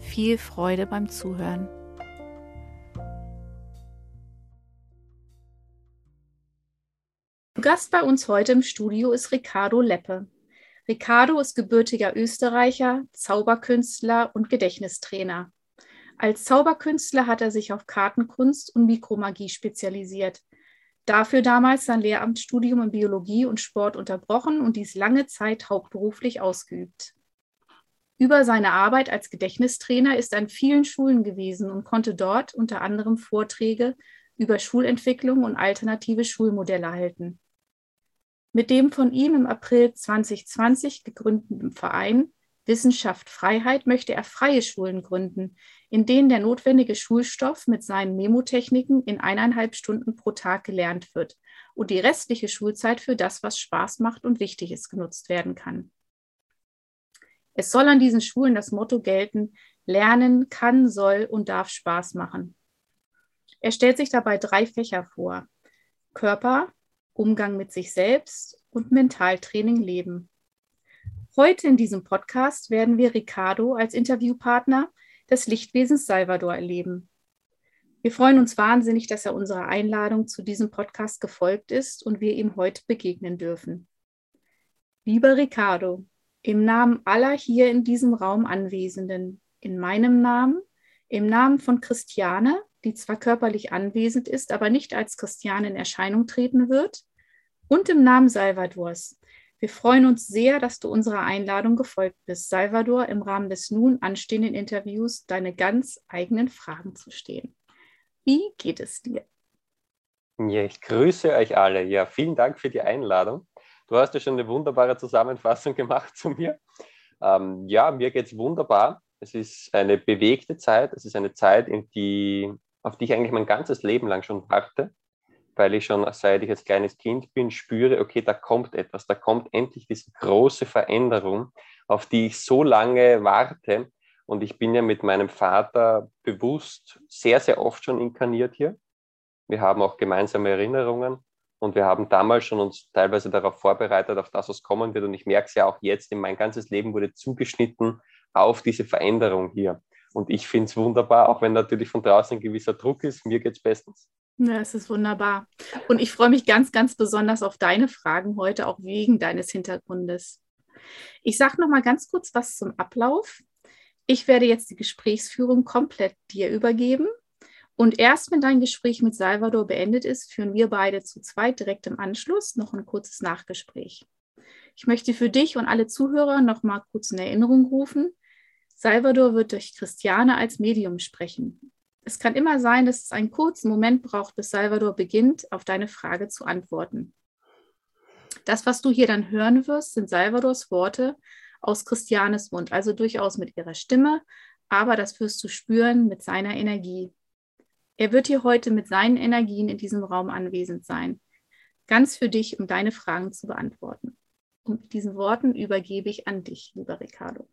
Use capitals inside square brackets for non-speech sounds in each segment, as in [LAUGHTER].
viel Freude beim Zuhören. Gast bei uns heute im Studio ist Ricardo Leppe. Ricardo ist gebürtiger Österreicher, Zauberkünstler und Gedächtnistrainer. Als Zauberkünstler hat er sich auf Kartenkunst und Mikromagie spezialisiert. Dafür damals sein Lehramtsstudium in Biologie und Sport unterbrochen und dies lange Zeit hauptberuflich ausgeübt. Über seine Arbeit als Gedächtnistrainer ist er an vielen Schulen gewesen und konnte dort unter anderem Vorträge über Schulentwicklung und alternative Schulmodelle halten. Mit dem von ihm im April 2020 gegründeten Verein Wissenschaft Freiheit möchte er freie Schulen gründen, in denen der notwendige Schulstoff mit seinen Memotechniken in eineinhalb Stunden pro Tag gelernt wird und die restliche Schulzeit für das, was Spaß macht und wichtig ist, genutzt werden kann. Es soll an diesen Schulen das Motto gelten, Lernen kann, soll und darf Spaß machen. Er stellt sich dabei drei Fächer vor. Körper, Umgang mit sich selbst und Mentaltraining leben. Heute in diesem Podcast werden wir Ricardo als Interviewpartner des Lichtwesens Salvador erleben. Wir freuen uns wahnsinnig, dass er unserer Einladung zu diesem Podcast gefolgt ist und wir ihm heute begegnen dürfen. Lieber Ricardo, im Namen aller hier in diesem Raum Anwesenden, in meinem Namen, im Namen von Christiane, die zwar körperlich anwesend ist, aber nicht als Christiane in Erscheinung treten wird, und im Namen Salvadors. Wir freuen uns sehr, dass du unserer Einladung gefolgt bist, Salvador im Rahmen des nun anstehenden Interviews deine ganz eigenen Fragen zu stehen. Wie geht es dir? Ja, ich grüße euch alle. Ja, vielen Dank für die Einladung. Du hast ja schon eine wunderbare Zusammenfassung gemacht zu mir. Ähm, ja, mir geht es wunderbar. Es ist eine bewegte Zeit. Es ist eine Zeit, die, auf die ich eigentlich mein ganzes Leben lang schon warte, weil ich schon seit ich als kleines Kind bin, spüre, okay, da kommt etwas, da kommt endlich diese große Veränderung, auf die ich so lange warte. Und ich bin ja mit meinem Vater bewusst sehr, sehr oft schon inkarniert hier. Wir haben auch gemeinsame Erinnerungen. Und wir haben damals schon uns teilweise darauf vorbereitet, auf das, was kommen wird. Und ich merke es ja auch jetzt, mein ganzes Leben wurde zugeschnitten auf diese Veränderung hier. Und ich finde es wunderbar, auch wenn natürlich von draußen ein gewisser Druck ist. Mir geht es bestens. Ja, es ist wunderbar. Und ich freue mich ganz, ganz besonders auf deine Fragen heute, auch wegen deines Hintergrundes. Ich sage noch mal ganz kurz was zum Ablauf. Ich werde jetzt die Gesprächsführung komplett dir übergeben. Und erst wenn dein Gespräch mit Salvador beendet ist, führen wir beide zu zweit direkt im Anschluss noch ein kurzes Nachgespräch. Ich möchte für dich und alle Zuhörer noch mal kurz in Erinnerung rufen. Salvador wird durch Christiane als Medium sprechen. Es kann immer sein, dass es einen kurzen Moment braucht, bis Salvador beginnt, auf deine Frage zu antworten. Das, was du hier dann hören wirst, sind Salvadors Worte aus Christianes Mund, also durchaus mit ihrer Stimme, aber das wirst du spüren mit seiner Energie. Er wird hier heute mit seinen Energien in diesem Raum anwesend sein. Ganz für dich, um deine Fragen zu beantworten. Und mit diesen Worten übergebe ich an dich, lieber Ricardo.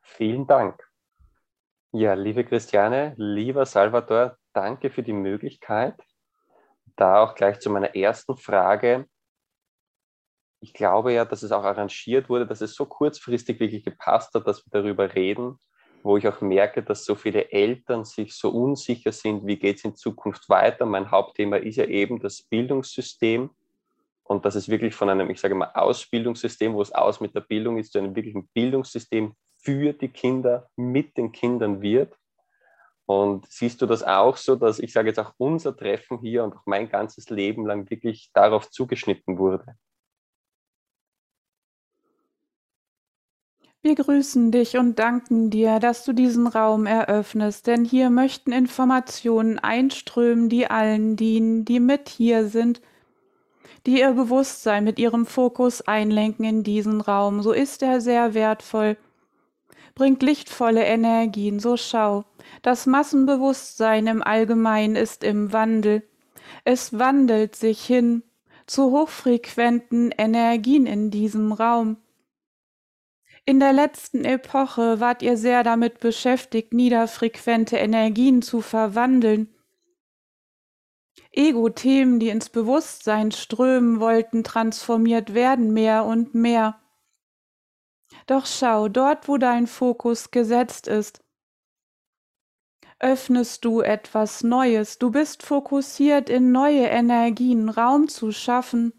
Vielen Dank. Ja, liebe Christiane, lieber Salvador, danke für die Möglichkeit. Da auch gleich zu meiner ersten Frage. Ich glaube ja, dass es auch arrangiert wurde, dass es so kurzfristig wirklich gepasst hat, dass wir darüber reden wo ich auch merke, dass so viele Eltern sich so unsicher sind, wie geht es in Zukunft weiter. Mein Hauptthema ist ja eben das Bildungssystem und dass es wirklich von einem, ich sage mal, Ausbildungssystem, wo es aus mit der Bildung ist, zu einem wirklichen Bildungssystem für die Kinder, mit den Kindern wird. Und siehst du das auch so, dass ich sage jetzt auch unser Treffen hier und auch mein ganzes Leben lang wirklich darauf zugeschnitten wurde? Wir grüßen dich und danken dir, dass du diesen Raum eröffnest, denn hier möchten Informationen einströmen, die allen dienen, die mit hier sind, die ihr Bewusstsein mit ihrem Fokus einlenken in diesen Raum. So ist er sehr wertvoll, bringt lichtvolle Energien, so schau. Das Massenbewusstsein im Allgemeinen ist im Wandel. Es wandelt sich hin zu hochfrequenten Energien in diesem Raum. In der letzten Epoche wart ihr sehr damit beschäftigt, niederfrequente Energien zu verwandeln. Ego-Themen, die ins Bewusstsein strömen wollten, transformiert werden mehr und mehr. Doch schau, dort wo dein Fokus gesetzt ist, öffnest du etwas Neues, du bist fokussiert in neue Energien Raum zu schaffen,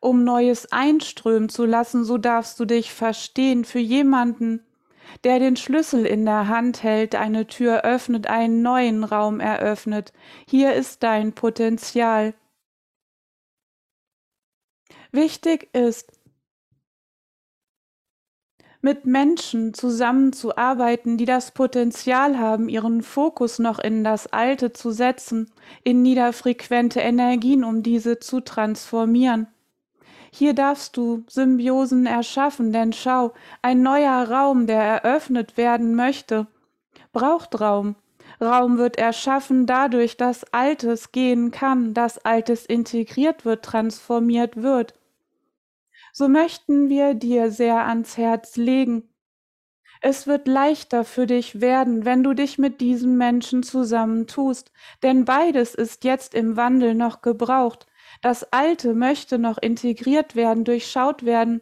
um Neues einströmen zu lassen, so darfst du dich verstehen für jemanden, der den Schlüssel in der Hand hält, eine Tür öffnet, einen neuen Raum eröffnet. Hier ist dein Potenzial. Wichtig ist, mit Menschen zusammenzuarbeiten, die das Potenzial haben, ihren Fokus noch in das Alte zu setzen, in niederfrequente Energien, um diese zu transformieren. Hier darfst du Symbiosen erschaffen, denn schau, ein neuer Raum, der eröffnet werden möchte, braucht Raum. Raum wird erschaffen dadurch, dass Altes gehen kann, dass Altes integriert wird, transformiert wird. So möchten wir dir sehr ans Herz legen. Es wird leichter für dich werden, wenn du dich mit diesen Menschen zusammentust, denn beides ist jetzt im Wandel noch gebraucht, das Alte möchte noch integriert werden, durchschaut werden.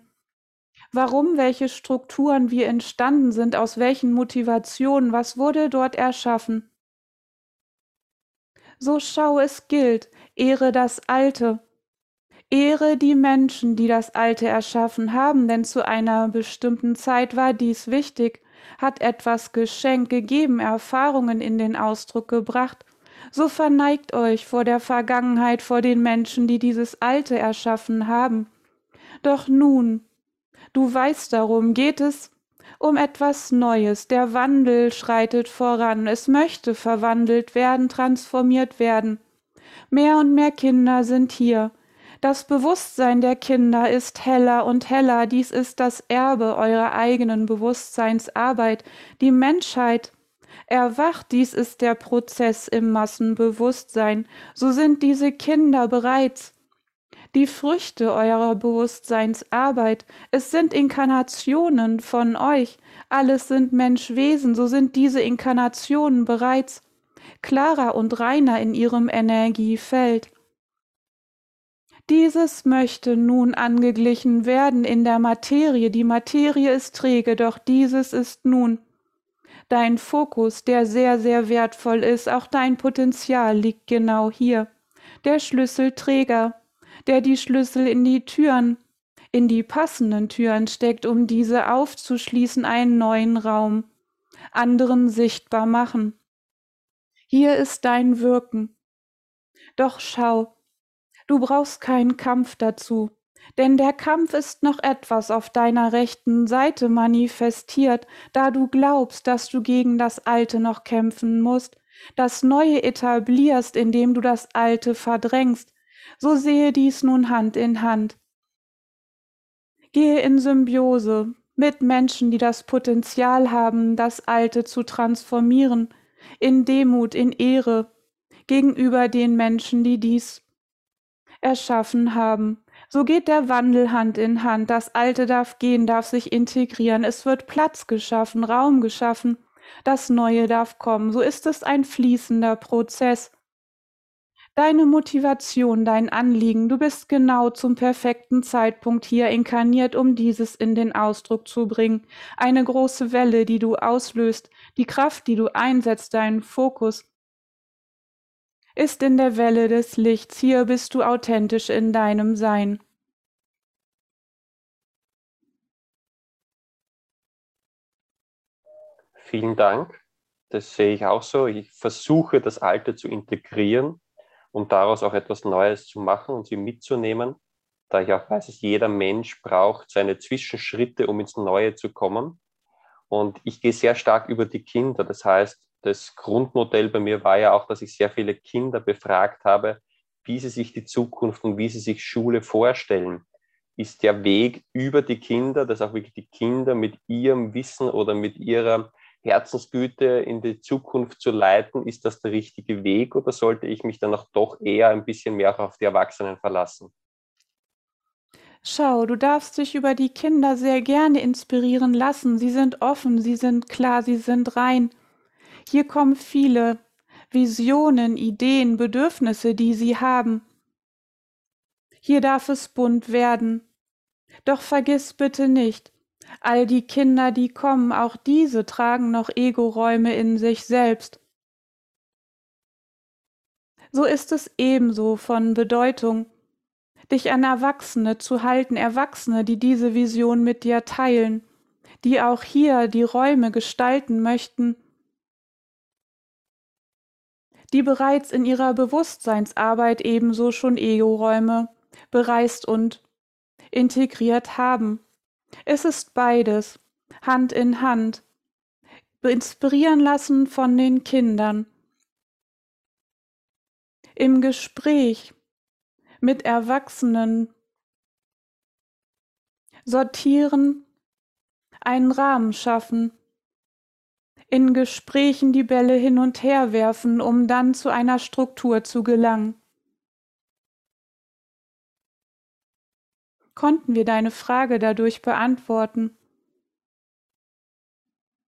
Warum, welche Strukturen wie entstanden sind, aus welchen Motivationen, was wurde dort erschaffen. So schau es gilt, ehre das Alte, ehre die Menschen, die das Alte erschaffen haben, denn zu einer bestimmten Zeit war dies wichtig, hat etwas geschenkt, gegeben, Erfahrungen in den Ausdruck gebracht, so verneigt euch vor der Vergangenheit, vor den Menschen, die dieses Alte erschaffen haben. Doch nun, du weißt darum, geht es um etwas Neues. Der Wandel schreitet voran. Es möchte verwandelt werden, transformiert werden. Mehr und mehr Kinder sind hier. Das Bewusstsein der Kinder ist heller und heller. Dies ist das Erbe eurer eigenen Bewusstseinsarbeit. Die Menschheit Erwacht, dies ist der Prozess im Massenbewusstsein, so sind diese Kinder bereits die Früchte eurer Bewusstseinsarbeit, es sind Inkarnationen von euch, alles sind Menschwesen, so sind diese Inkarnationen bereits klarer und reiner in ihrem Energiefeld. Dieses möchte nun angeglichen werden in der Materie, die Materie ist träge, doch dieses ist nun dein Fokus, der sehr, sehr wertvoll ist, auch dein Potenzial liegt genau hier. Der Schlüsselträger, der die Schlüssel in die Türen, in die passenden Türen steckt, um diese aufzuschließen, einen neuen Raum, anderen sichtbar machen. Hier ist dein Wirken. Doch schau, du brauchst keinen Kampf dazu, denn der Kampf ist noch etwas auf deiner rechten Seite manifestiert, da du glaubst, dass du gegen das Alte noch kämpfen musst, das Neue etablierst, indem du das Alte verdrängst. So sehe dies nun Hand in Hand. Gehe in Symbiose mit Menschen, die das Potenzial haben, das Alte zu transformieren, in Demut, in Ehre, gegenüber den Menschen, die dies erschaffen haben. So geht der Wandel Hand in Hand. Das Alte darf gehen, darf sich integrieren. Es wird Platz geschaffen, Raum geschaffen. Das Neue darf kommen. So ist es ein fließender Prozess. Deine Motivation, dein Anliegen, du bist genau zum perfekten Zeitpunkt hier inkarniert, um dieses in den Ausdruck zu bringen. Eine große Welle, die du auslöst, die Kraft, die du einsetzt, deinen Fokus, ist in der Welle des Lichts. Hier bist du authentisch in deinem Sein. Vielen Dank. Das sehe ich auch so. Ich versuche, das Alte zu integrieren, um daraus auch etwas Neues zu machen und sie mitzunehmen, da ich auch weiß, dass jeder Mensch braucht seine Zwischenschritte, um ins Neue zu kommen. Und ich gehe sehr stark über die Kinder. Das heißt, das Grundmodell bei mir war ja auch, dass ich sehr viele Kinder befragt habe, wie sie sich die Zukunft und wie sie sich Schule vorstellen. Ist der Weg über die Kinder, dass auch wirklich die Kinder mit ihrem Wissen oder mit ihrer Herzensgüte in die Zukunft zu leiten, ist das der richtige Weg oder sollte ich mich dann auch doch eher ein bisschen mehr auf die Erwachsenen verlassen? Schau, du darfst dich über die Kinder sehr gerne inspirieren lassen. Sie sind offen, sie sind klar, sie sind rein. Hier kommen viele Visionen, Ideen, Bedürfnisse, die sie haben. Hier darf es bunt werden. Doch vergiss bitte nicht, all die Kinder, die kommen, auch diese tragen noch Ego-Räume in sich selbst. So ist es ebenso von Bedeutung, dich an Erwachsene zu halten, Erwachsene, die diese Vision mit dir teilen, die auch hier die Räume gestalten möchten, die bereits in ihrer Bewusstseinsarbeit ebenso schon Ego-Räume bereist und integriert haben. Es ist beides, Hand in Hand, inspirieren lassen von den Kindern. Im Gespräch mit Erwachsenen sortieren, einen Rahmen schaffen, in Gesprächen die Bälle hin und her werfen, um dann zu einer Struktur zu gelangen. Konnten wir deine Frage dadurch beantworten?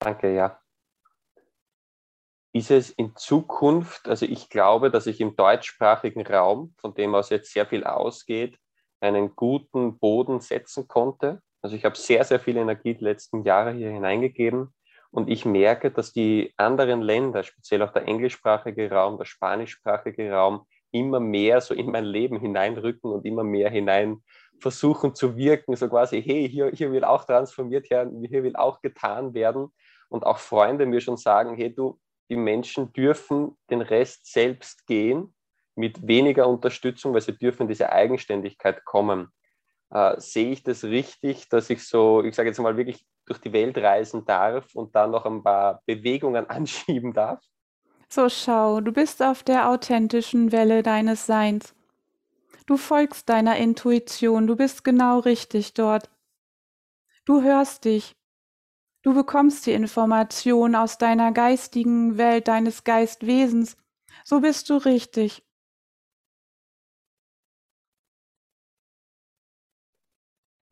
Danke, ja. Ist es in Zukunft, also ich glaube, dass ich im deutschsprachigen Raum, von dem aus jetzt sehr viel ausgeht, einen guten Boden setzen konnte. Also ich habe sehr, sehr viel Energie die letzten Jahre hier hineingegeben und ich merke, dass die anderen Länder, speziell auch der englischsprachige Raum, der spanischsprachige Raum, immer mehr so in mein Leben hineinrücken und immer mehr hinein versuchen zu wirken, so quasi, hey, hier, hier will auch transformiert werden, hier will auch getan werden. Und auch Freunde mir schon sagen, hey, du, die Menschen dürfen den Rest selbst gehen mit weniger Unterstützung, weil sie dürfen diese Eigenständigkeit kommen. Äh, sehe ich das richtig, dass ich so, ich sage jetzt mal wirklich durch die Welt reisen darf und dann noch ein paar Bewegungen [LAUGHS] anschieben darf? So schau, du bist auf der authentischen Welle deines Seins. Du folgst deiner Intuition, du bist genau richtig dort. Du hörst dich. Du bekommst die Information aus deiner geistigen Welt, deines Geistwesens. So bist du richtig.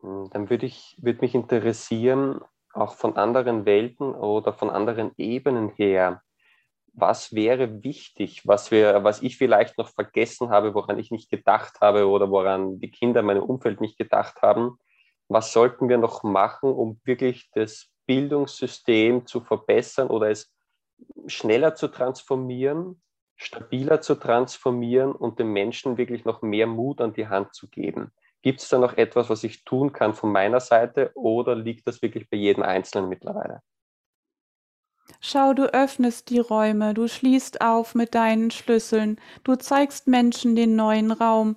Hm, dann würde ich, würde mich interessieren, auch von anderen Welten oder von anderen Ebenen her, was wäre wichtig, was, wir, was ich vielleicht noch vergessen habe, woran ich nicht gedacht habe oder woran die Kinder in meinem Umfeld nicht gedacht haben. Was sollten wir noch machen, um wirklich das Bildungssystem zu verbessern oder es schneller zu transformieren, stabiler zu transformieren und den Menschen wirklich noch mehr Mut an die Hand zu geben? Gibt es da noch etwas, was ich tun kann von meiner Seite oder liegt das wirklich bei jedem Einzelnen mittlerweile? Schau, du öffnest die Räume, du schließt auf mit deinen Schlüsseln, du zeigst Menschen den neuen Raum.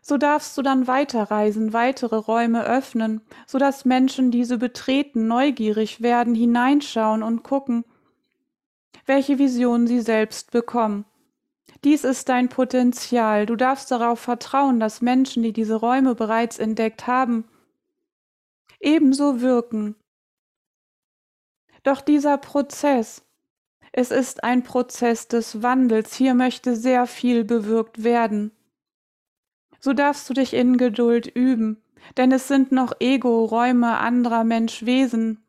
So darfst du dann weiterreisen, weitere Räume öffnen, so dass Menschen diese betreten, neugierig werden, hineinschauen und gucken, welche Vision sie selbst bekommen. Dies ist dein Potenzial. Du darfst darauf vertrauen, dass Menschen, die diese Räume bereits entdeckt haben, ebenso wirken. Doch dieser Prozess, es ist ein Prozess des Wandels. Hier möchte sehr viel bewirkt werden. So darfst du dich in Geduld üben, denn es sind noch Ego-Räume anderer Menschwesen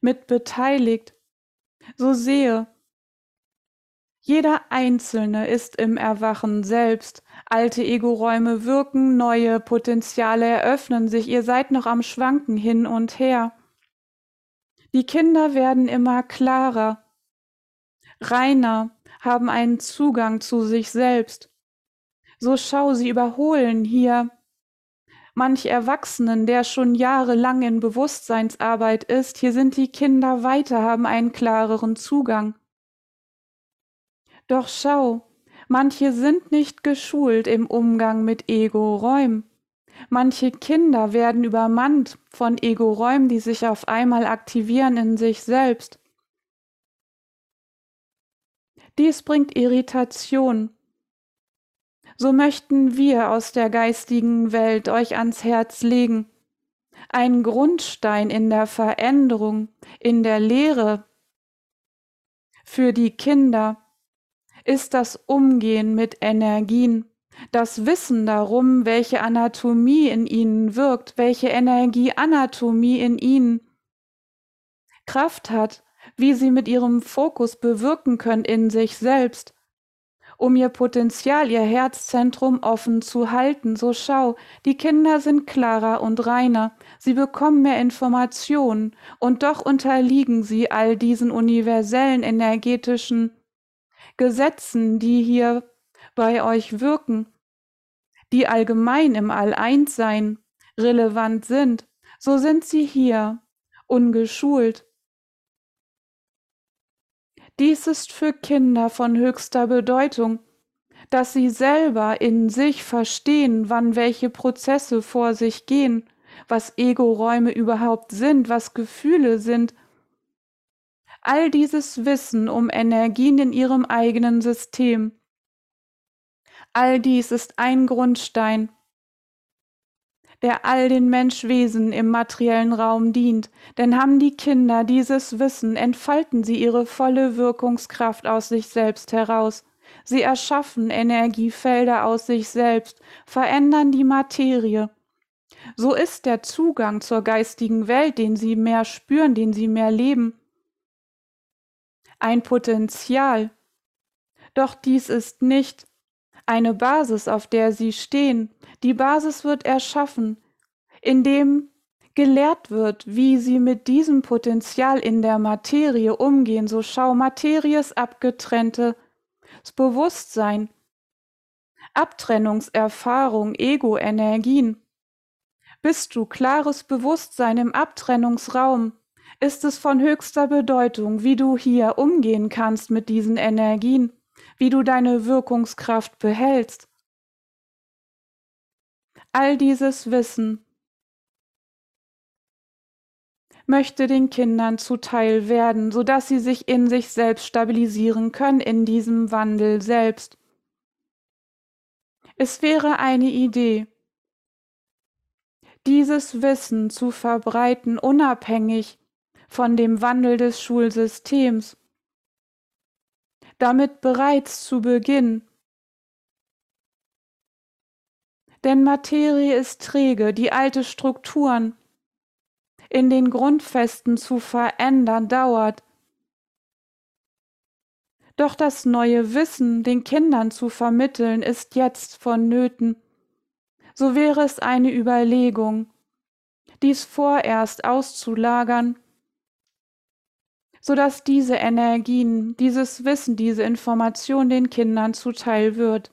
mit beteiligt. So sehe, jeder Einzelne ist im Erwachen selbst. Alte Ego-Räume wirken, neue Potenziale eröffnen sich, ihr seid noch am Schwanken hin und her. Die Kinder werden immer klarer, reiner, haben einen Zugang zu sich selbst. So schau, sie überholen hier manch Erwachsenen, der schon jahrelang in Bewusstseinsarbeit ist. Hier sind die Kinder weiter, haben einen klareren Zugang. Doch schau, manche sind nicht geschult im Umgang mit Ego-Räumen. Manche Kinder werden übermannt von Ego-Räumen, die sich auf einmal aktivieren in sich selbst. Dies bringt Irritation. So möchten wir aus der geistigen Welt euch ans Herz legen. Ein Grundstein in der Veränderung, in der Lehre für die Kinder ist das Umgehen mit Energien, das Wissen darum, welche Anatomie in ihnen wirkt, welche Energieanatomie in ihnen Kraft hat, wie sie mit ihrem Fokus bewirken können in sich selbst, um ihr Potenzial, ihr Herzzentrum offen zu halten. So schau, die Kinder sind klarer und reiner, sie bekommen mehr Informationen und doch unterliegen sie all diesen universellen energetischen Gesetzen, die hier bei euch wirken, die allgemein im All-Eins-Sein relevant sind, so sind sie hier ungeschult. Dies ist für Kinder von höchster Bedeutung, dass sie selber in sich verstehen, wann welche Prozesse vor sich gehen, was Ego-Räume überhaupt sind, was Gefühle sind, all dieses Wissen um Energien in ihrem eigenen System. All dies ist ein Grundstein, der all den Menschwesen im materiellen Raum dient, denn haben die Kinder dieses Wissen, entfalten sie ihre volle Wirkungskraft aus sich selbst heraus. Sie erschaffen Energiefelder aus sich selbst, verändern die Materie. So ist der Zugang zur geistigen Welt, den sie mehr spüren, den sie mehr leben, ein Potenzial. Doch dies ist nicht eine Basis, auf der sie stehen. Die Basis wird erschaffen, indem gelehrt wird, wie sie mit diesem Potenzial in der Materie umgehen. So schau, Materie ist abgetrennte Bewusstsein, Abtrennungserfahrung, Ego, Energien. Bist du klares Bewusstsein im Abtrennungsraum, ist es von höchster Bedeutung, wie du hier umgehen kannst mit diesen Energien, wie du deine Wirkungskraft behältst. All dieses Wissen möchte den Kindern zuteil werden, so dass sie sich in sich selbst stabilisieren können in diesem Wandel selbst. Es wäre eine Idee, dieses Wissen zu verbreiten, unabhängig von dem Wandel des Schulsystems. Damit bereits zu Beginn. Denn Materie ist träge, die alte Strukturen in den Grundfesten zu verändern dauert. Doch das neue Wissen den Kindern zu vermitteln ist jetzt vonnöten. So wäre es eine Überlegung, dies vorerst auszulagern sodass diese Energien, dieses Wissen, diese Information den Kindern zuteil wird.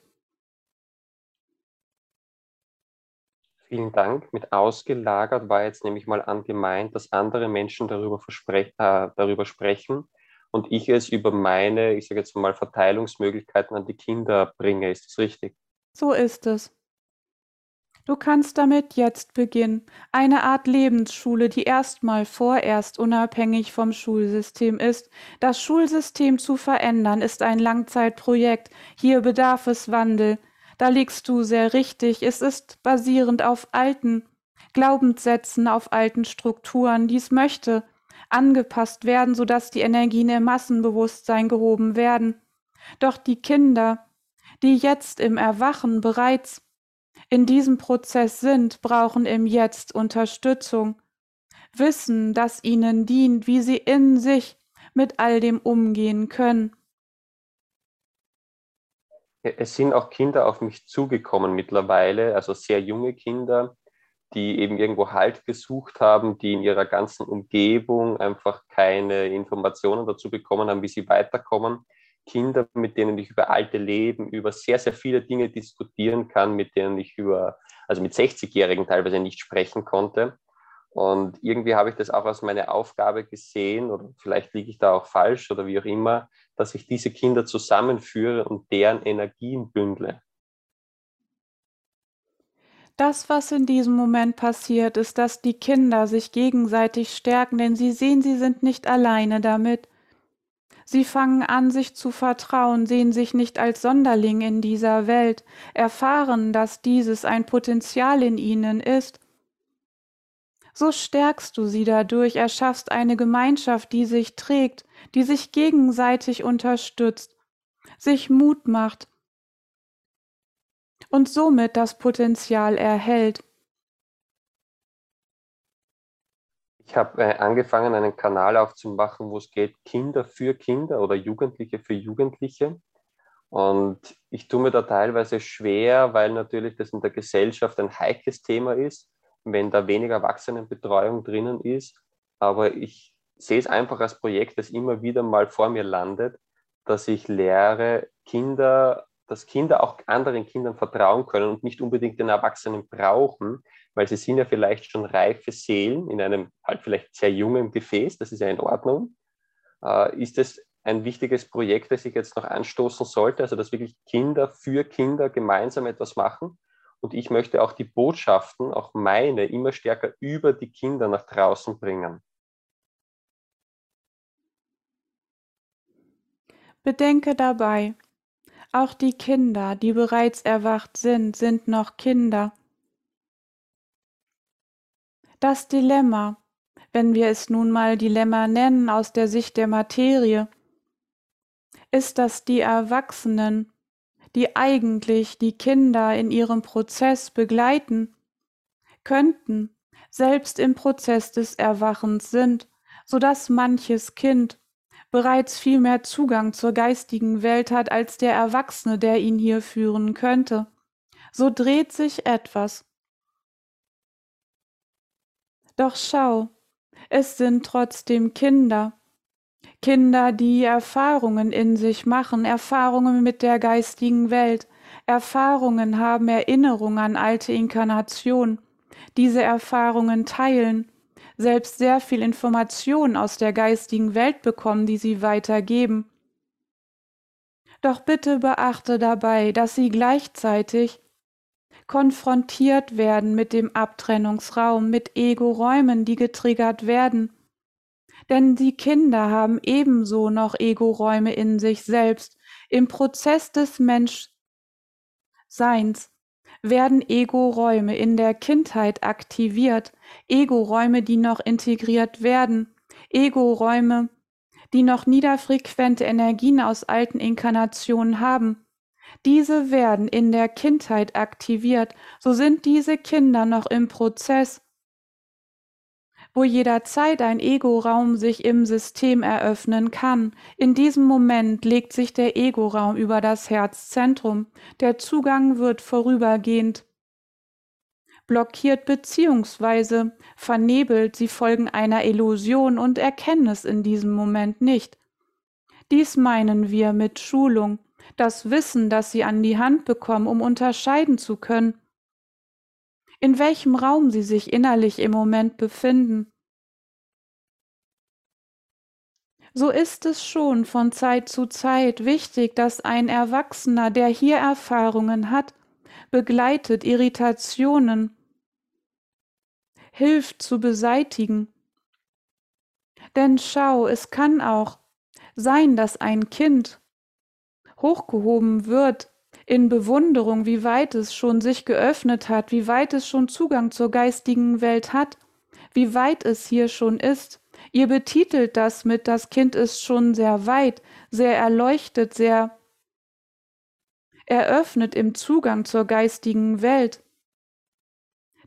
Vielen Dank. Mit ausgelagert war jetzt nämlich mal angemeint, dass andere Menschen darüber, äh, darüber sprechen und ich es über meine, ich sage jetzt mal, Verteilungsmöglichkeiten an die Kinder bringe. Ist das richtig? So ist es. Du kannst damit jetzt beginnen, eine Art Lebensschule, die erstmal vorerst unabhängig vom Schulsystem ist. Das Schulsystem zu verändern ist ein Langzeitprojekt. Hier bedarf es Wandel. Da liegst du sehr richtig. Es ist basierend auf alten Glaubenssätzen, auf alten Strukturen. Dies möchte angepasst werden, sodass die Energien im Massenbewusstsein gehoben werden. Doch die Kinder, die jetzt im Erwachen bereits in diesem Prozess sind, brauchen im Jetzt Unterstützung, Wissen, das ihnen dient, wie sie in sich mit all dem umgehen können. Es sind auch Kinder auf mich zugekommen mittlerweile, also sehr junge Kinder, die eben irgendwo Halt gesucht haben, die in ihrer ganzen Umgebung einfach keine Informationen dazu bekommen haben, wie sie weiterkommen. Kinder, mit denen ich über alte Leben, über sehr, sehr viele Dinge diskutieren kann, mit denen ich über, also mit 60-Jährigen teilweise nicht sprechen konnte. Und irgendwie habe ich das auch als meine Aufgabe gesehen, oder vielleicht liege ich da auch falsch oder wie auch immer, dass ich diese Kinder zusammenführe und deren Energien bündle. Das, was in diesem Moment passiert, ist, dass die Kinder sich gegenseitig stärken, denn sie sehen, sie sind nicht alleine damit. Sie fangen an, sich zu vertrauen, sehen sich nicht als Sonderling in dieser Welt, erfahren, dass dieses ein Potenzial in ihnen ist so stärkst du sie dadurch, erschaffst eine Gemeinschaft, die sich trägt, die sich gegenseitig unterstützt, sich Mut macht und somit das Potenzial erhält. Ich habe äh, angefangen, einen Kanal aufzumachen, wo es geht, Kinder für Kinder oder Jugendliche für Jugendliche. Und ich tue mir da teilweise schwer, weil natürlich das in der Gesellschaft ein heikles Thema ist wenn da weniger Erwachsenenbetreuung drinnen ist. Aber ich sehe es einfach als Projekt, das immer wieder mal vor mir landet, dass ich lehre, Kinder, dass Kinder auch anderen Kindern vertrauen können und nicht unbedingt den Erwachsenen brauchen, weil sie sind ja vielleicht schon reife Seelen in einem halt vielleicht sehr jungen Gefäß, das ist ja in Ordnung. Äh, ist es ein wichtiges Projekt, das ich jetzt noch anstoßen sollte, also dass wirklich Kinder für Kinder gemeinsam etwas machen und ich möchte auch die Botschaften, auch meine, immer stärker über die Kinder nach draußen bringen. Bedenke dabei, auch die Kinder, die bereits erwacht sind, sind noch Kinder. Das Dilemma, wenn wir es nun mal Dilemma nennen aus der Sicht der Materie, ist, dass die Erwachsenen die eigentlich die Kinder in ihrem Prozess begleiten, könnten selbst im Prozess des Erwachens sind, so dass manches Kind bereits viel mehr Zugang zur geistigen Welt hat als der Erwachsene, der ihn hier führen könnte. So dreht sich etwas. Doch schau, es sind trotzdem Kinder, Kinder, die Erfahrungen in sich machen, Erfahrungen mit der geistigen Welt, Erfahrungen haben, Erinnerungen an alte Inkarnation, diese Erfahrungen teilen, selbst sehr viel Information aus der geistigen Welt bekommen, die sie weitergeben. Doch bitte beachte dabei, dass sie gleichzeitig konfrontiert werden mit dem Abtrennungsraum, mit Ego-Räumen, die getriggert werden, denn die Kinder haben ebenso noch Ego-Räume in sich selbst. Im Prozess des Menschseins werden Ego-Räume in der Kindheit aktiviert, Ego-Räume, die noch integriert werden, Ego-Räume, die noch niederfrequente Energien aus alten Inkarnationen haben. Diese werden in der Kindheit aktiviert, so sind diese Kinder noch im Prozess, wo jederzeit ein Ego-Raum sich im System eröffnen kann. In diesem Moment legt sich der Ego-Raum über das Herzzentrum. Der Zugang wird vorübergehend blockiert bzw. vernebelt, sie folgen einer Illusion und erkennen es in diesem Moment nicht. Dies meinen wir mit Schulung, das Wissen, das sie an die Hand bekommen, um unterscheiden zu können, in welchem Raum sie sich innerlich im Moment befinden. So ist es schon von Zeit zu Zeit wichtig, dass ein Erwachsener, der hier Erfahrungen hat, begleitet Irritationen, hilft zu beseitigen. Denn schau, es kann auch sein, dass ein Kind hochgehoben wird in Bewunderung, wie weit es schon sich geöffnet hat, wie weit es schon Zugang zur geistigen Welt hat, wie weit es hier schon ist. Ihr betitelt das mit, das Kind ist schon sehr weit, sehr erleuchtet, sehr eröffnet im Zugang zur geistigen Welt.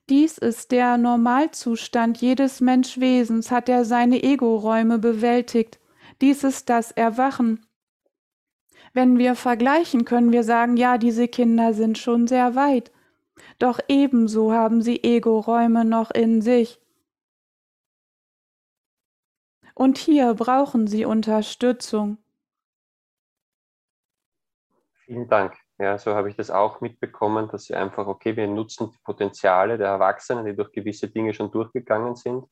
Dies ist der Normalzustand jedes Menschwesens, hat er seine Ego-Räume bewältigt. Dies ist das Erwachen, wenn wir vergleichen, können wir sagen, ja, diese Kinder sind schon sehr weit. Doch ebenso haben sie Ego-Räume noch in sich. Und hier brauchen sie Unterstützung. Vielen Dank. Ja, so habe ich das auch mitbekommen, dass sie einfach, okay, wir nutzen die Potenziale der Erwachsenen, die durch gewisse Dinge schon durchgegangen sind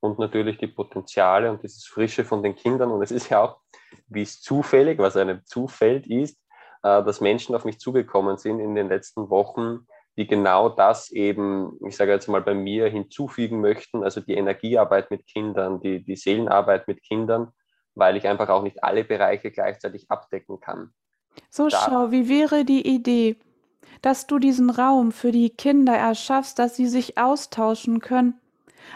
und natürlich die Potenziale und dieses Frische von den Kindern. Und es ist ja auch, wie es zufällig, was einem zufällt, ist, äh, dass Menschen auf mich zugekommen sind in den letzten Wochen, die genau das eben, ich sage jetzt mal bei mir, hinzufügen möchten, also die Energiearbeit mit Kindern, die, die Seelenarbeit mit Kindern, weil ich einfach auch nicht alle Bereiche gleichzeitig abdecken kann. So da schau, wie wäre die Idee, dass du diesen Raum für die Kinder erschaffst, dass sie sich austauschen können,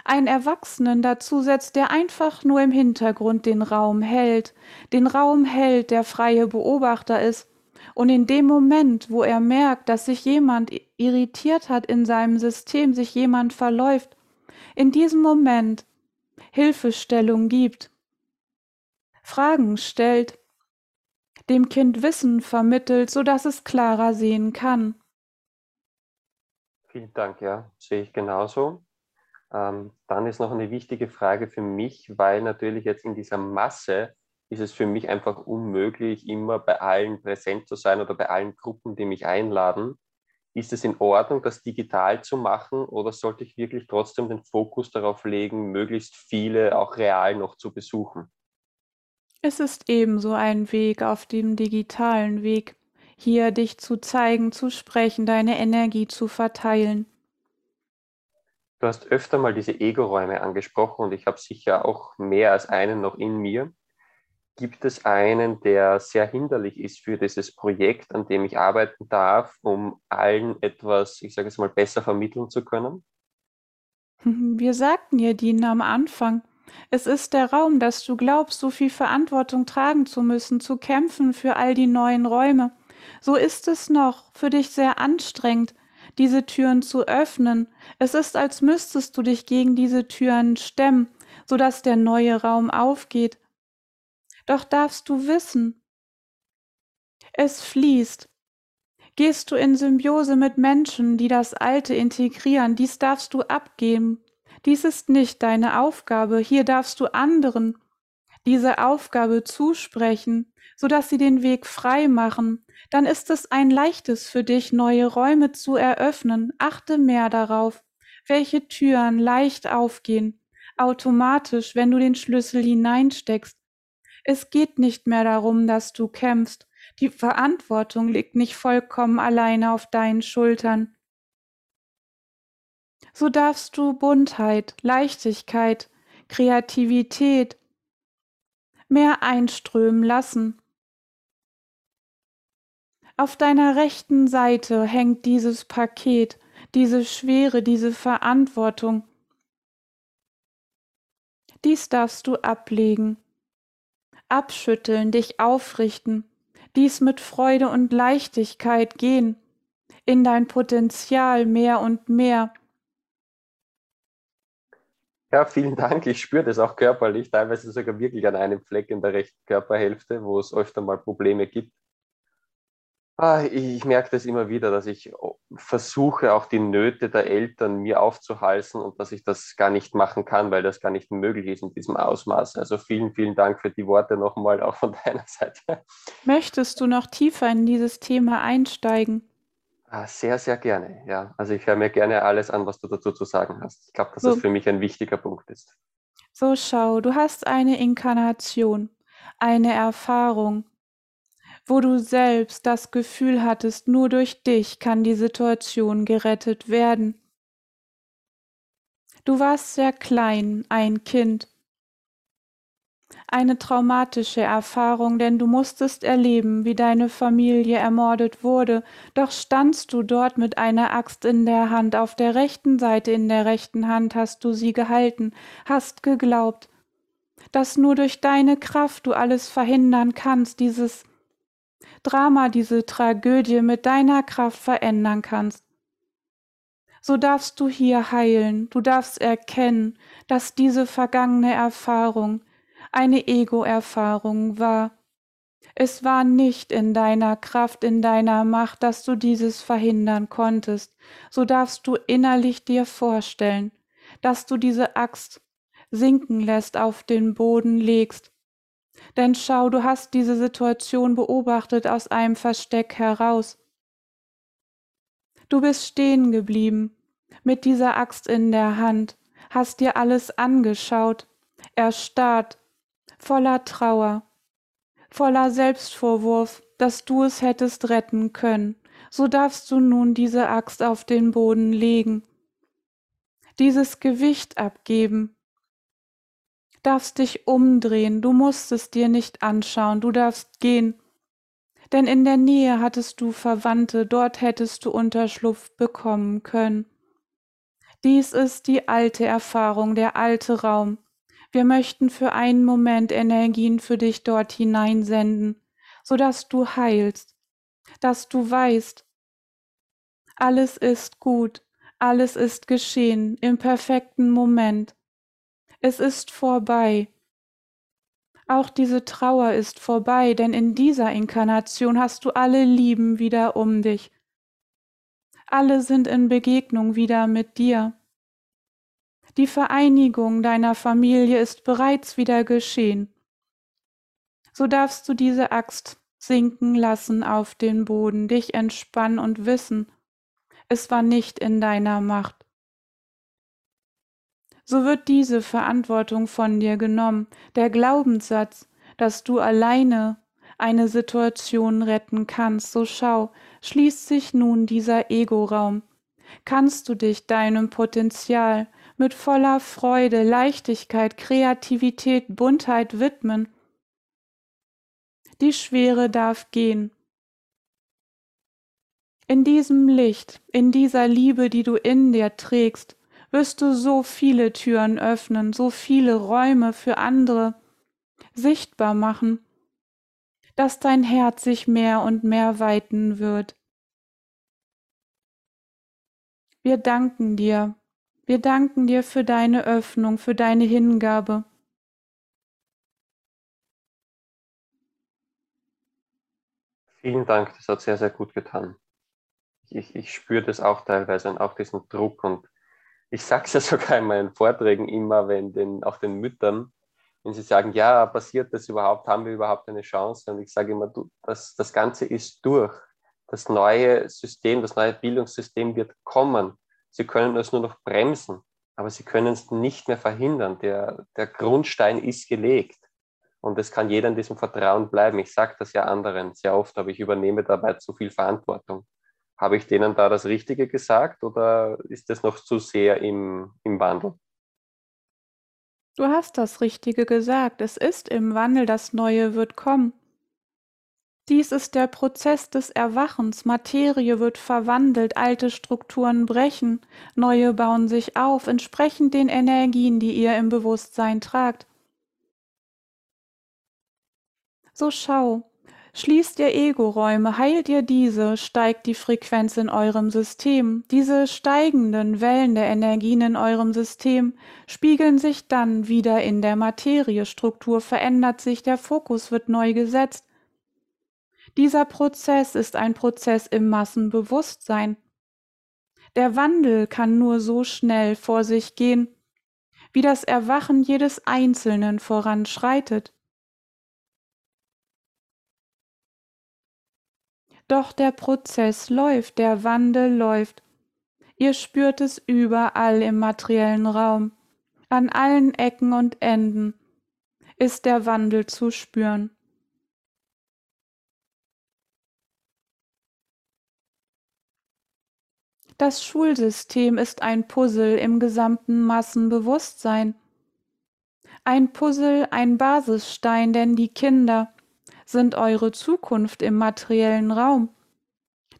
einen Erwachsenen dazu setzt, der einfach nur im Hintergrund den Raum hält, den Raum hält, der freie Beobachter ist, und in dem Moment, wo er merkt, dass sich jemand irritiert hat in seinem System, sich jemand verläuft, in diesem Moment Hilfestellung gibt, Fragen stellt, dem Kind Wissen vermittelt, so dass es klarer sehen kann. Vielen Dank, ja, sehe ich genauso. Ähm, dann ist noch eine wichtige Frage für mich, weil natürlich jetzt in dieser Masse ist es für mich einfach unmöglich, immer bei allen präsent zu sein oder bei allen Gruppen, die mich einladen. Ist es in Ordnung, das digital zu machen oder sollte ich wirklich trotzdem den Fokus darauf legen, möglichst viele auch real noch zu besuchen? Es ist ebenso ein Weg auf dem digitalen Weg, hier dich zu zeigen, zu sprechen, deine Energie zu verteilen. Du hast öfter mal diese Ego-Räume angesprochen und ich habe sicher auch mehr als einen noch in mir. Gibt es einen, der sehr hinderlich ist für dieses Projekt, an dem ich arbeiten darf, um allen etwas, ich sage es mal, besser vermitteln zu können? [LAUGHS] Wir sagten ja Dina am Anfang, es ist der Raum, dass du glaubst, so viel Verantwortung tragen zu müssen, zu kämpfen für all die neuen Räume. So ist es noch für dich sehr anstrengend, diese Türen zu öffnen. Es ist, als müsstest du dich gegen diese Türen stemmen, so dass der neue Raum aufgeht. Doch darfst du wissen, es fließt. Gehst du in Symbiose mit Menschen, die das Alte integrieren, dies darfst du abgeben. Dies ist nicht deine Aufgabe, hier darfst du anderen diese Aufgabe zusprechen, so dass sie den Weg frei machen, dann ist es ein leichtes für dich, neue Räume zu eröffnen. Achte mehr darauf, welche Türen leicht aufgehen, automatisch, wenn du den Schlüssel hineinsteckst. Es geht nicht mehr darum, dass du kämpfst. Die Verantwortung liegt nicht vollkommen alleine auf deinen Schultern. So darfst du Buntheit, Leichtigkeit, Kreativität mehr einströmen lassen. Auf deiner rechten Seite hängt dieses Paket, diese Schwere, diese Verantwortung. Dies darfst du ablegen abschütteln, dich aufrichten, dies mit Freude und Leichtigkeit gehen, in dein Potenzial mehr und mehr. Ja, vielen Dank. Ich spüre das auch körperlich, teilweise sogar wirklich an einem Fleck in der rechten Körperhälfte, wo es öfter mal Probleme gibt. Ah, ich merke das immer wieder, dass ich versuche, auch die Nöte der Eltern mir aufzuhalsen und dass ich das gar nicht machen kann, weil das gar nicht möglich ist in diesem Ausmaß. Also vielen, vielen Dank für die Worte nochmal auch von deiner [LAUGHS] Seite. Möchtest du noch tiefer in dieses Thema einsteigen? Ah, sehr, sehr gerne, ja. Also ich höre mir gerne alles an, was du dazu zu sagen hast. Ich glaube, dass so. das für mich ein wichtiger Punkt ist. So schau, du hast eine Inkarnation, eine Erfahrung, wo du selbst das Gefühl hattest, nur durch dich kann die Situation gerettet werden. Du warst sehr klein, ein Kind. Eine traumatische Erfahrung, denn du musstest erleben, wie deine Familie ermordet wurde, doch standst du dort mit einer Axt in der Hand, auf der rechten Seite in der rechten Hand hast du sie gehalten, hast geglaubt, dass nur durch deine Kraft du alles verhindern kannst, dieses Drama, diese Tragödie mit deiner Kraft verändern kannst. So darfst du hier heilen, du darfst erkennen, dass diese vergangene Erfahrung eine Ego-Erfahrung war. Es war nicht in deiner Kraft, in deiner Macht, dass du dieses verhindern konntest. So darfst du innerlich dir vorstellen, dass du diese Axt sinken lässt, auf den Boden legst Denn schau, du hast diese Situation beobachtet aus einem Versteck heraus. Du bist stehen geblieben, mit dieser Axt in der Hand, hast dir alles angeschaut, erstarrt, voller Trauer, voller Selbstvorwurf, dass du es hättest retten können, so darfst du nun diese Axt auf den Boden legen, dieses Gewicht abgeben, darfst dich umdrehen, du musst es dir nicht anschauen, du darfst gehen, denn in der Nähe hattest du Verwandte, dort hättest du Unterschlupf bekommen können. Dies ist die alte Erfahrung, der alte Raum. Wir möchten für einen Moment Energien für dich dort hineinsenden, so dass du heilst, dass du weißt, alles ist gut, alles ist geschehen im perfekten Moment. Es ist vorbei. Auch diese Trauer ist vorbei, denn in dieser Inkarnation hast du alle Lieben wieder um dich. Alle sind in Begegnung wieder mit dir. Die Vereinigung deiner Familie ist bereits wieder geschehen. So darfst du diese Axt sinken lassen auf den Boden, dich entspannen und wissen, es war nicht in deiner Macht. So wird diese Verantwortung von dir genommen, der Glaubenssatz, dass du alleine eine Situation retten kannst. So schau, schließt sich nun dieser Ego-Raum. Kannst du dich deinem Potenzial mit voller Freude, Leichtigkeit, Kreativität, Buntheit widmen? Die Schwere darf gehen. In diesem Licht, in dieser Liebe, die du in dir trägst, wirst du so viele Türen öffnen, so viele Räume für andere sichtbar machen, dass dein Herz sich mehr und mehr weiten wird. Wir danken dir, wir danken dir für deine Öffnung, für deine Hingabe. Vielen Dank, das hat sehr, sehr gut getan. Ich, ich spüre das auch teilweise und auch diesen Druck. Und ich sage es ja [LAUGHS] sogar in meinen Vorträgen immer, wenn den, auch den Müttern, wenn sie sagen, ja, passiert das überhaupt, haben wir überhaupt eine Chance? Und ich sage immer, du, das, das Ganze ist durch. Das neue System, das neue Bildungssystem wird kommen. Sie können es nur noch bremsen, aber sie können es nicht mehr verhindern. Der, der Grundstein ist gelegt. Und es kann jeder in diesem Vertrauen bleiben. Ich sage das ja anderen sehr oft, aber ich übernehme dabei zu viel Verantwortung. Habe ich denen da das Richtige gesagt oder ist das noch zu sehr im, im Wandel? Du hast das Richtige gesagt. Es ist im Wandel, das Neue wird kommen. Dies ist der Prozess des Erwachens. Materie wird verwandelt, alte Strukturen brechen, neue bauen sich auf, entsprechend den Energien, die ihr im Bewusstsein tragt. So schau, Schließt ihr Ego-Räume, heilt ihr diese, steigt die Frequenz in eurem System. Diese steigenden Wellen der Energien in eurem System spiegeln sich dann wieder in der Materiestruktur, verändert sich, der Fokus wird neu gesetzt. Dieser Prozess ist ein Prozess im Massenbewusstsein. Der Wandel kann nur so schnell vor sich gehen, wie das Erwachen jedes Einzelnen voranschreitet. Doch der Prozess läuft, der Wandel läuft. Ihr spürt es überall im materiellen Raum. An allen Ecken und Enden ist der Wandel zu spüren. Das Schulsystem ist ein Puzzle im gesamten Massenbewusstsein. Ein Puzzle, ein Basisstein, denn die Kinder sind eure Zukunft im materiellen Raum.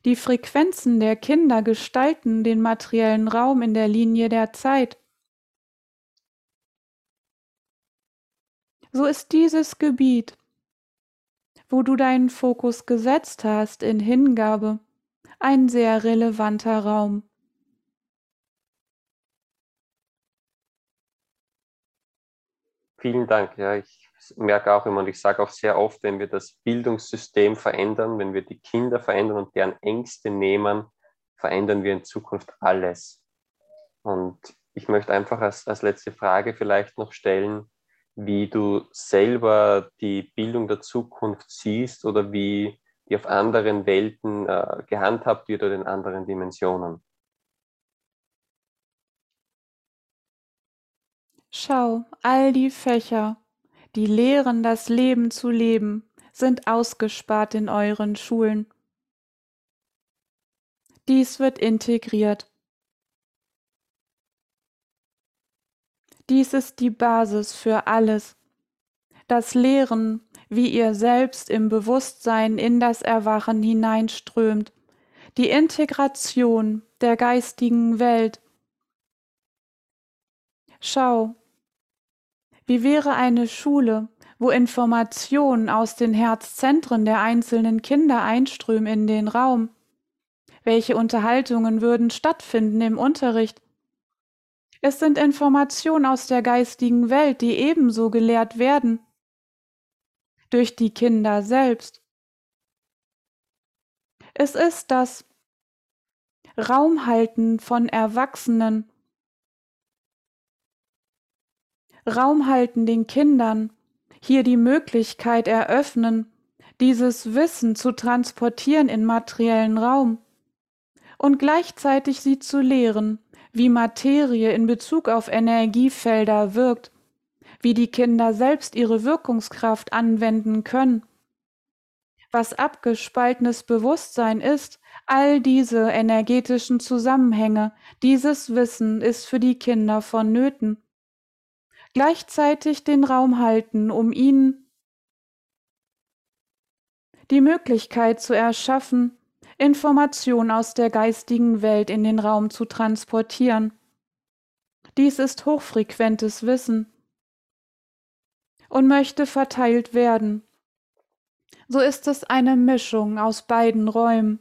Die Frequenzen der Kinder gestalten den materiellen Raum in der Linie der Zeit. So ist dieses Gebiet, wo du deinen Fokus gesetzt hast in Hingabe, ein sehr relevanter Raum. Vielen Dank. Ja, ich merke auch immer und ich sage auch sehr oft, wenn wir das Bildungssystem verändern, wenn wir die Kinder verändern und deren Ängste nehmen, verändern wir in Zukunft alles. Und ich möchte einfach als, als letzte Frage vielleicht noch stellen, wie du selber die Bildung der Zukunft siehst oder wie die auf anderen Welten äh, gehandhabt wird oder in anderen Dimensionen. Schau, all die Fächer, die lehren, das Leben zu leben, sind ausgespart in euren Schulen. Dies wird integriert. Dies ist die Basis für alles. Das Lehren, wie ihr selbst im Bewusstsein in das Erwachen hineinströmt, die Integration der geistigen Welt. Schau, wie wäre eine Schule, wo Informationen aus den Herzzentren der einzelnen Kinder einströmen in den Raum? Welche Unterhaltungen würden stattfinden im Unterricht? Es sind Informationen aus der geistigen Welt, die ebenso gelehrt werden durch die Kinder selbst. Es ist das Raumhalten von Erwachsenen, Raumhalten den Kindern, hier die Möglichkeit eröffnen, dieses Wissen zu transportieren in materiellen Raum und gleichzeitig sie zu lehren, wie Materie in Bezug auf Energiefelder wirkt wie die Kinder selbst ihre Wirkungskraft anwenden können. Was abgespaltenes Bewusstsein ist, all diese energetischen Zusammenhänge, dieses Wissen ist für die Kinder vonnöten. Gleichzeitig den Raum halten, um ihnen die Möglichkeit zu erschaffen, Information aus der geistigen Welt in den Raum zu transportieren. Dies ist hochfrequentes Wissen und möchte verteilt werden. So ist es eine Mischung aus beiden Räumen.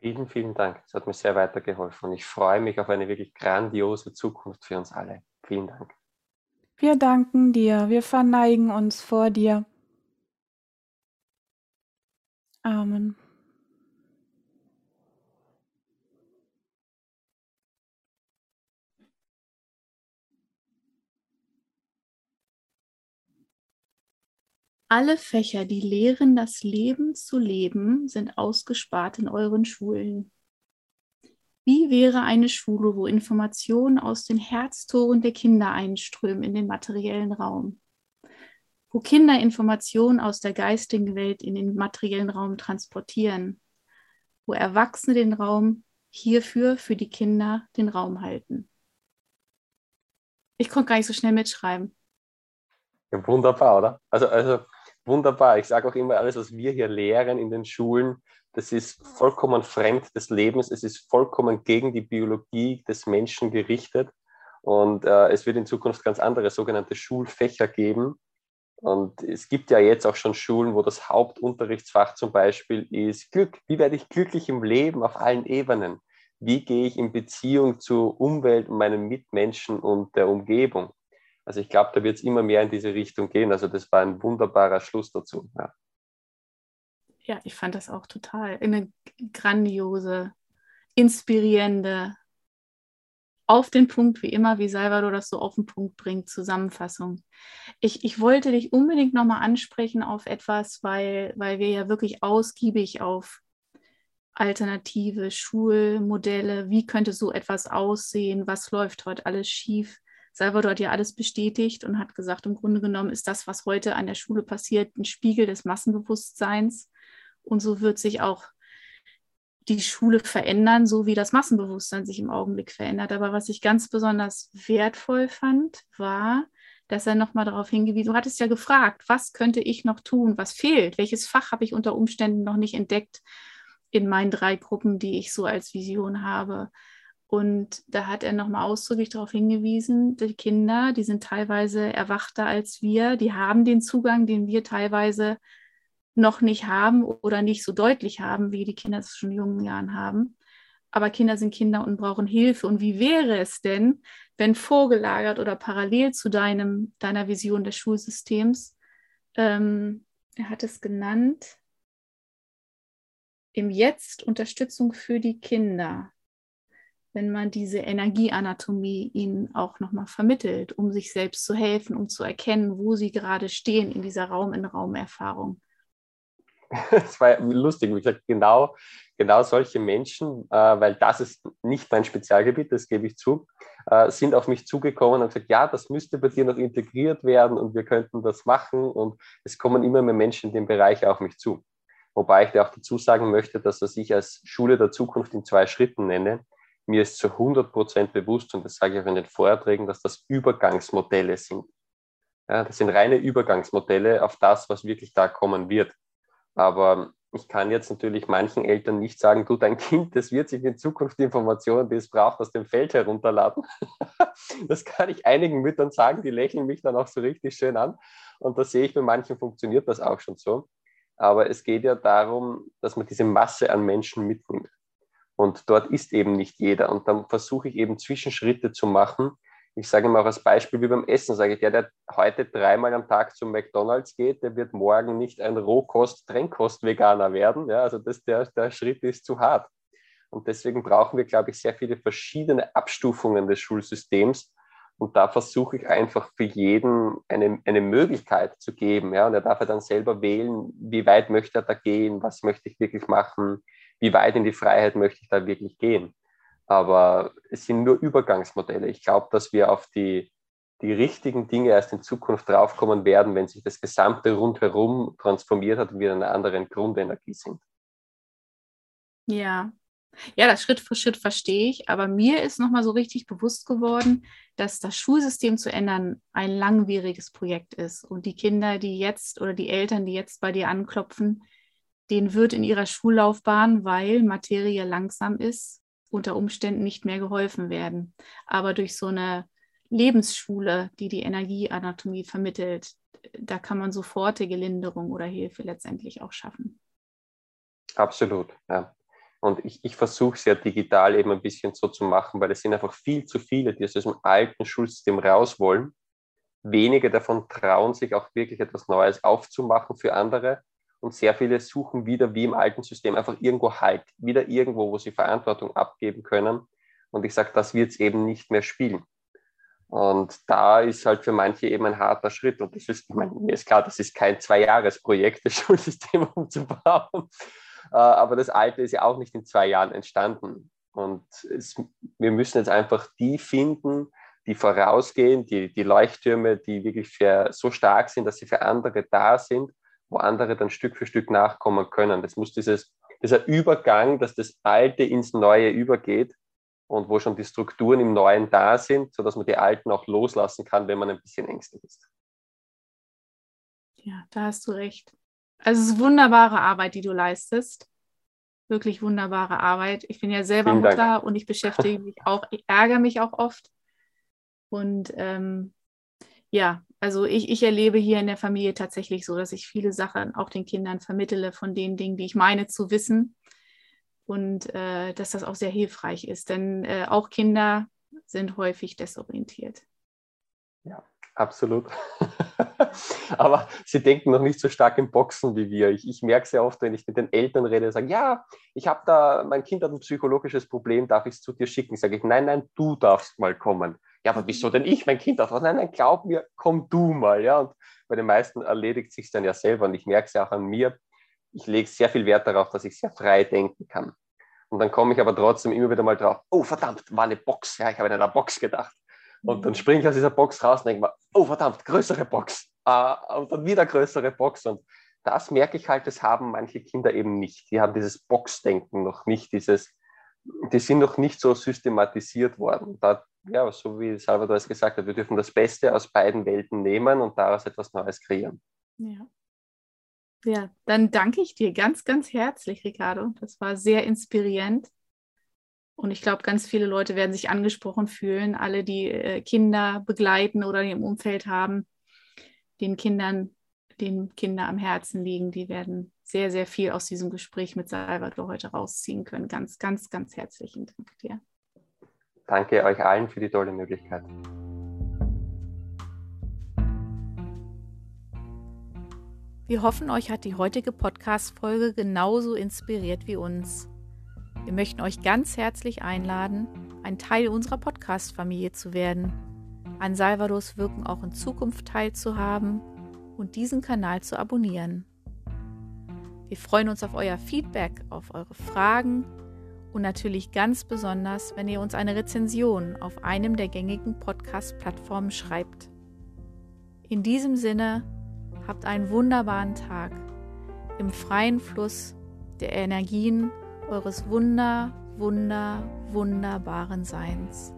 Vielen, vielen Dank. Das hat mir sehr weitergeholfen und ich freue mich auf eine wirklich grandiose Zukunft für uns alle. Vielen Dank. Wir danken dir, wir verneigen uns vor dir. Amen. Alle Fächer, die lehren, das Leben zu leben, sind ausgespart in euren Schulen. Wie wäre eine Schule, wo Informationen aus den Herztoren der Kinder einströmen in den materiellen Raum? Wo Kinder Informationen aus der geistigen Welt in den materiellen Raum transportieren? Wo Erwachsene den Raum hierfür für die Kinder den Raum halten? Ich konnte gar nicht so schnell mitschreiben. Ja, wunderbar, oder? Also, also wunderbar. Ich sage auch immer, alles, was wir hier lehren in den Schulen, das ist vollkommen fremd des Lebens. Es ist vollkommen gegen die Biologie des Menschen gerichtet. Und äh, es wird in Zukunft ganz andere sogenannte Schulfächer geben. Und es gibt ja jetzt auch schon Schulen, wo das Hauptunterrichtsfach zum Beispiel ist Glück. Wie werde ich glücklich im Leben auf allen Ebenen? Wie gehe ich in Beziehung zur Umwelt und meinen Mitmenschen und der Umgebung? Also ich glaube, da wird es immer mehr in diese Richtung gehen. Also das war ein wunderbarer Schluss dazu. Ja. ja, ich fand das auch total eine grandiose, inspirierende, auf den Punkt, wie immer, wie Salvador das so auf den Punkt bringt, Zusammenfassung. Ich, ich wollte dich unbedingt nochmal ansprechen auf etwas, weil, weil wir ja wirklich ausgiebig auf alternative Schulmodelle, wie könnte so etwas aussehen, was läuft heute alles schief, Salvador hat ja alles bestätigt und hat gesagt, im Grunde genommen ist das, was heute an der Schule passiert, ein Spiegel des Massenbewusstseins. Und so wird sich auch die Schule verändern, so wie das Massenbewusstsein sich im Augenblick verändert. Aber was ich ganz besonders wertvoll fand, war, dass er nochmal darauf hingewiesen, du hattest ja gefragt, was könnte ich noch tun, was fehlt, welches Fach habe ich unter Umständen noch nicht entdeckt in meinen drei Gruppen, die ich so als Vision habe. Und da hat er nochmal ausdrücklich darauf hingewiesen, die Kinder, die sind teilweise erwachter als wir, die haben den Zugang, den wir teilweise noch nicht haben oder nicht so deutlich haben, wie die Kinder es schon in jungen Jahren haben. Aber Kinder sind Kinder und brauchen Hilfe. Und wie wäre es denn, wenn vorgelagert oder parallel zu deinem, deiner Vision des Schulsystems, ähm, er hat es genannt, im Jetzt Unterstützung für die Kinder wenn man diese Energieanatomie ihnen auch nochmal vermittelt, um sich selbst zu helfen, um zu erkennen, wo sie gerade stehen in dieser Raum-in-Raum-Erfahrung. Es war lustig, wie gesagt, genau, genau solche Menschen, äh, weil das ist nicht mein Spezialgebiet, das gebe ich zu, äh, sind auf mich zugekommen und gesagt, ja, das müsste bei dir noch integriert werden und wir könnten das machen. Und es kommen immer mehr Menschen in dem Bereich auf mich zu. Wobei ich dir auch dazu sagen möchte, dass was ich als Schule der Zukunft in zwei Schritten nenne, mir ist zu 100 Prozent bewusst, und das sage ich auch in den Vorträgen, dass das Übergangsmodelle sind. Ja, das sind reine Übergangsmodelle auf das, was wirklich da kommen wird. Aber ich kann jetzt natürlich manchen Eltern nicht sagen, du, dein Kind, das wird sich in Zukunft die Informationen, die es braucht, aus dem Feld herunterladen. [LAUGHS] das kann ich einigen Müttern sagen, die lächeln mich dann auch so richtig schön an. Und da sehe ich, bei manchen funktioniert das auch schon so. Aber es geht ja darum, dass man diese Masse an Menschen mitnimmt. Und dort ist eben nicht jeder. Und dann versuche ich eben Zwischenschritte zu machen. Ich sage mal auch als Beispiel wie beim Essen, sage ich, der, der heute dreimal am Tag zum McDonalds geht, der wird morgen nicht ein Rohkost-Trennkost-Veganer werden. Ja, also das, der, der Schritt ist zu hart. Und deswegen brauchen wir, glaube ich, sehr viele verschiedene Abstufungen des Schulsystems. Und da versuche ich einfach für jeden eine, eine Möglichkeit zu geben. Ja? Und er darf ja dann selber wählen, wie weit möchte er da gehen, was möchte ich wirklich machen, wie weit in die Freiheit möchte ich da wirklich gehen. Aber es sind nur Übergangsmodelle. Ich glaube, dass wir auf die, die richtigen Dinge erst in Zukunft draufkommen werden, wenn sich das gesamte rundherum transformiert hat und wir in einer anderen Grundenergie sind. Ja. Ja, das Schritt für Schritt verstehe ich, aber mir ist nochmal so richtig bewusst geworden, dass das Schulsystem zu ändern ein langwieriges Projekt ist. Und die Kinder, die jetzt oder die Eltern, die jetzt bei dir anklopfen, denen wird in ihrer Schullaufbahn, weil Materie langsam ist, unter Umständen nicht mehr geholfen werden. Aber durch so eine Lebensschule, die die Energieanatomie vermittelt, da kann man sofortige Linderung oder Hilfe letztendlich auch schaffen. Absolut, ja. Und ich, ich versuche es ja digital eben ein bisschen so zu machen, weil es sind einfach viel zu viele, die aus diesem alten Schulsystem raus wollen. Wenige davon trauen sich auch wirklich etwas Neues aufzumachen für andere und sehr viele suchen wieder wie im alten System einfach irgendwo Halt, wieder irgendwo, wo sie Verantwortung abgeben können. Und ich sage, das wird es eben nicht mehr spielen. Und da ist halt für manche eben ein harter Schritt. Und das ist, ich meine, mir ist klar, das ist kein Zwei-Jahres-Projekt, [LAUGHS] das Schulsystem umzubauen. Äh, aber das Alte ist ja auch nicht in zwei Jahren entstanden. Und es, wir müssen jetzt einfach die finden, die vorausgehen, die, die Leuchttürme, die wirklich für, so stark sind, dass sie für andere da sind wo andere dann Stück für Stück nachkommen können. Das muss dieses, dieser Übergang, dass das Alte ins Neue übergeht und wo schon die Strukturen im Neuen da sind, sodass man die Alten auch loslassen kann, wenn man ein bisschen ängstlich ist. Ja, da hast du recht. Also es ist wunderbare Arbeit, die du leistest. Wirklich wunderbare Arbeit. Ich bin ja selber Mutter Dank. und ich beschäftige [LAUGHS] mich auch, ich ärgere mich auch oft. Und ähm, ja, also ich, ich erlebe hier in der Familie tatsächlich so, dass ich viele Sachen auch den Kindern vermittele von den Dingen, die ich meine zu wissen. Und äh, dass das auch sehr hilfreich ist. Denn äh, auch Kinder sind häufig desorientiert. Ja, absolut. [LAUGHS] Aber sie denken noch nicht so stark in Boxen wie wir. Ich, ich merke sehr oft, wenn ich mit den Eltern rede, sagen, ja, ich habe da, mein Kind hat ein psychologisches Problem, darf ich es zu dir schicken? Sage ich, nein, nein, du darfst mal kommen ja, aber wieso denn ich, mein Kind darf Nein, nein, glaub mir, komm du mal. Ja, und bei den meisten erledigt sich dann ja selber. Und ich merke es ja auch an mir. Ich lege sehr viel Wert darauf, dass ich sehr frei denken kann. Und dann komme ich aber trotzdem immer wieder mal drauf, oh verdammt, war eine Box. Ja, ich habe in einer Box gedacht. Und dann springe ich aus dieser Box raus und denke mir, oh verdammt, größere Box. Uh, und dann wieder größere Box. Und das merke ich halt, das haben manche Kinder eben nicht. Die haben dieses Boxdenken noch nicht, dieses, die sind noch nicht so systematisiert worden. Da ja, so wie Salvador es gesagt hat, wir dürfen das Beste aus beiden Welten nehmen und daraus etwas Neues kreieren. Ja. Ja, dann danke ich dir ganz, ganz herzlich, Ricardo. Das war sehr inspirierend. Und ich glaube, ganz viele Leute werden sich angesprochen fühlen, alle, die äh, Kinder begleiten oder im Umfeld haben, den Kindern, den Kinder am Herzen liegen, die werden sehr, sehr viel aus diesem Gespräch mit Salvador heute rausziehen können. Ganz, ganz, ganz herzlichen Dank dir. Danke euch allen für die tolle Möglichkeit. Wir hoffen, euch hat die heutige Podcast-Folge genauso inspiriert wie uns. Wir möchten euch ganz herzlich einladen, ein Teil unserer Podcast-Familie zu werden, an Salvadors Wirken auch in Zukunft teilzuhaben und diesen Kanal zu abonnieren. Wir freuen uns auf euer Feedback, auf eure Fragen und natürlich ganz besonders, wenn ihr uns eine Rezension auf einem der gängigen Podcast-Plattformen schreibt. In diesem Sinne, habt einen wunderbaren Tag im freien Fluss der Energien eures wunder, wunder, wunderbaren Seins.